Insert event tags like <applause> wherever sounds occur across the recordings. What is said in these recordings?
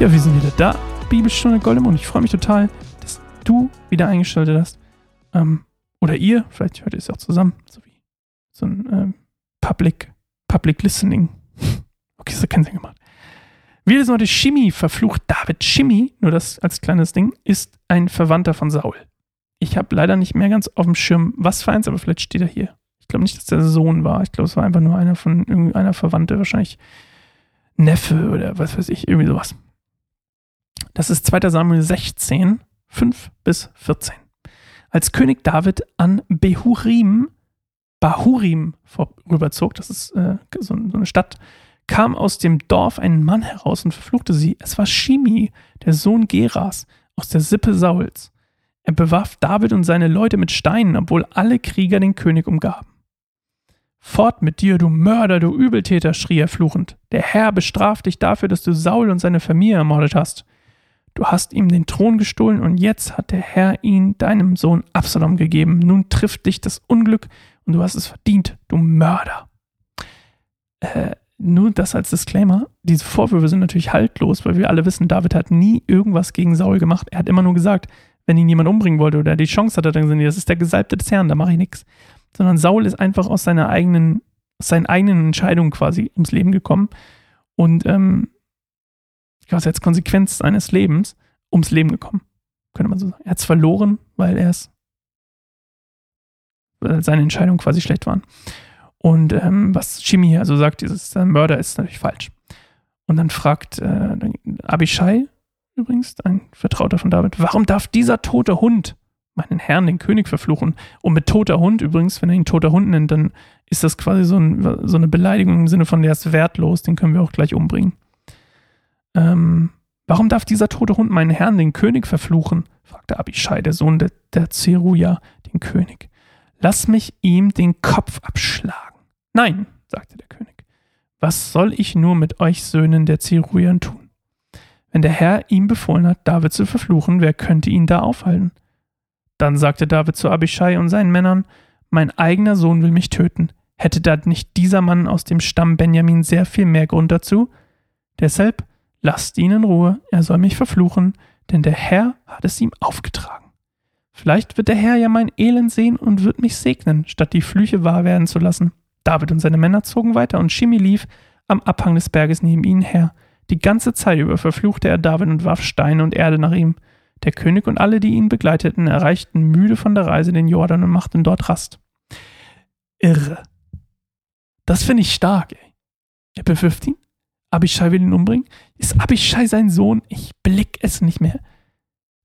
Ja, wir sind wieder da. Bibelstunde Goldemund. Ich freue mich total, dass du wieder eingeschaltet hast. Ähm, oder ihr, vielleicht hört ihr es auch zusammen, so wie so ein ähm, Public, Public Listening. <laughs> okay, hat keinen Sinn gemacht. Wir lesen heute Shimi verflucht David. Shimi, nur das als kleines Ding, ist ein Verwandter von Saul. Ich habe leider nicht mehr ganz auf dem Schirm, was für eins, aber vielleicht steht er hier. Ich glaube nicht, dass der Sohn war. Ich glaube, es war einfach nur einer von irgendeiner Verwandte, wahrscheinlich Neffe oder was weiß ich, irgendwie sowas. Das ist 2. Samuel 16, 5 bis 14. Als König David an Behurim, Bahurim vorüberzog, das ist äh, so, so eine Stadt, kam aus dem Dorf ein Mann heraus und verfluchte sie. Es war Shimi, der Sohn Geras, aus der Sippe Sauls. Er bewarf David und seine Leute mit Steinen, obwohl alle Krieger den König umgaben. Fort mit dir, du Mörder, du Übeltäter, schrie er fluchend. Der Herr bestraft dich dafür, dass du Saul und seine Familie ermordet hast. Du hast ihm den Thron gestohlen und jetzt hat der Herr ihn deinem Sohn Absalom gegeben. Nun trifft dich das Unglück und du hast es verdient, du Mörder. Äh, nur das als Disclaimer. Diese Vorwürfe sind natürlich haltlos, weil wir alle wissen, David hat nie irgendwas gegen Saul gemacht. Er hat immer nur gesagt, wenn ihn jemand umbringen wollte oder die Chance hatte, dann sind das ist der Gesalbte des Herrn, da mache ich nichts. Sondern Saul ist einfach aus seiner eigenen, aus seinen eigenen Entscheidungen quasi ums Leben gekommen. Und ähm, quasi als Konsequenz seines Lebens ums Leben gekommen. Könnte man so sagen. Er hat es verloren, weil er es, weil seine Entscheidungen quasi schlecht waren. Und ähm, was Shimi hier also sagt, dieses äh, Mörder ist natürlich falsch. Und dann fragt äh, Abishai, übrigens, ein Vertrauter von David, warum darf dieser tote Hund meinen Herrn, den König, verfluchen? Und mit toter Hund übrigens, wenn er ihn toter Hund nennt, dann ist das quasi so, ein, so eine Beleidigung im Sinne von, der ist wertlos, den können wir auch gleich umbringen. Ähm, warum darf dieser tote Hund meinen Herrn, den König, verfluchen? fragte Abishai, der Sohn der, der Zeruja, den König. Lass mich ihm den Kopf abschlagen. Nein, sagte der König. Was soll ich nur mit euch Söhnen der Zerujan tun? Wenn der Herr ihm befohlen hat, David zu verfluchen, wer könnte ihn da aufhalten? Dann sagte David zu Abishai und seinen Männern, mein eigener Sohn will mich töten. Hätte da nicht dieser Mann aus dem Stamm Benjamin sehr viel mehr Grund dazu? Deshalb Lasst ihn in Ruhe, er soll mich verfluchen, denn der Herr hat es ihm aufgetragen. Vielleicht wird der Herr ja mein Elend sehen und wird mich segnen, statt die Flüche wahr werden zu lassen. David und seine Männer zogen weiter und Shimi lief am Abhang des Berges neben ihnen her. Die ganze Zeit über verfluchte er David und warf Steine und Erde nach ihm. Der König und alle, die ihn begleiteten, erreichten müde von der Reise den Jordan und machten dort Rast. Irre. Das finde ich stark, ey. Apple 15? Abishai will ihn umbringen? Ist Abishai sein Sohn? Ich blick es nicht mehr.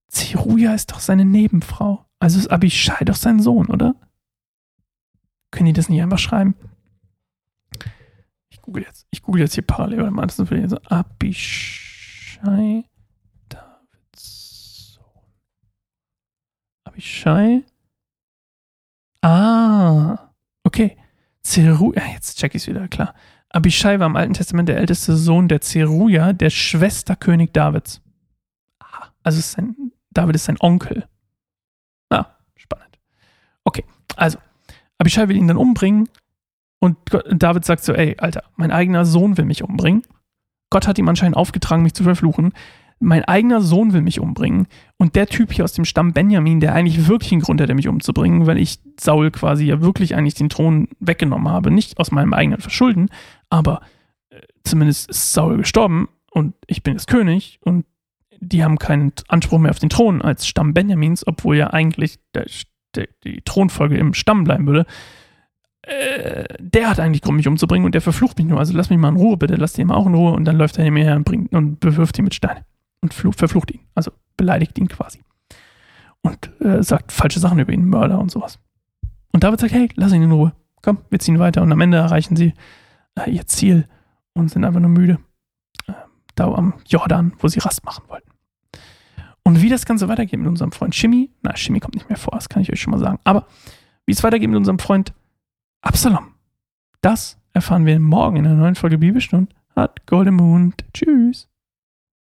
Zeruja ist doch seine Nebenfrau. Also ist Abishai doch sein Sohn, oder? Können die das nicht einfach schreiben? Ich google jetzt. Ich google jetzt hier parallel. Warte mal, das ist so Abishai Davids Sohn. Abishai. Ah. Okay. Zeruja. Jetzt check ich es wieder, klar. Abishai war im Alten Testament der älteste Sohn der Zeruja, der Schwesterkönig Davids. Aha, also ist sein, David ist sein Onkel. Ah, spannend. Okay, also, Abishai will ihn dann umbringen und David sagt so, ey, Alter, mein eigener Sohn will mich umbringen. Gott hat ihm anscheinend aufgetragen, mich zu verfluchen mein eigener Sohn will mich umbringen. Und der Typ hier aus dem Stamm Benjamin, der eigentlich wirklich einen Grund hätte, mich umzubringen, weil ich Saul quasi ja wirklich eigentlich den Thron weggenommen habe. Nicht aus meinem eigenen Verschulden, aber äh, zumindest ist Saul gestorben und ich bin jetzt König und die haben keinen Anspruch mehr auf den Thron als Stamm Benjamins, obwohl ja eigentlich der, der, die Thronfolge im Stamm bleiben würde. Äh, der hat eigentlich Grund, mich umzubringen und der verflucht mich nur. Also lass mich mal in Ruhe, bitte, lass den mal auch in Ruhe und dann läuft er hinter mir her und, bringt, und bewirft ihn mit Steinen und verflucht ihn, also beleidigt ihn quasi. Und äh, sagt falsche Sachen über ihn, Mörder und sowas. Und David sagt, hey, lass ihn in Ruhe. Komm, wir ziehen weiter. Und am Ende erreichen sie äh, ihr Ziel und sind einfach nur müde. Äh, da am Jordan, wo sie Rast machen wollten. Und wie das Ganze weitergeht mit unserem Freund Shimi, na, Shimi kommt nicht mehr vor, das kann ich euch schon mal sagen. Aber wie es weitergeht mit unserem Freund Absalom, das erfahren wir morgen in einer neuen Folge Bibelstunde. Hat Golden Moon. Tschüss.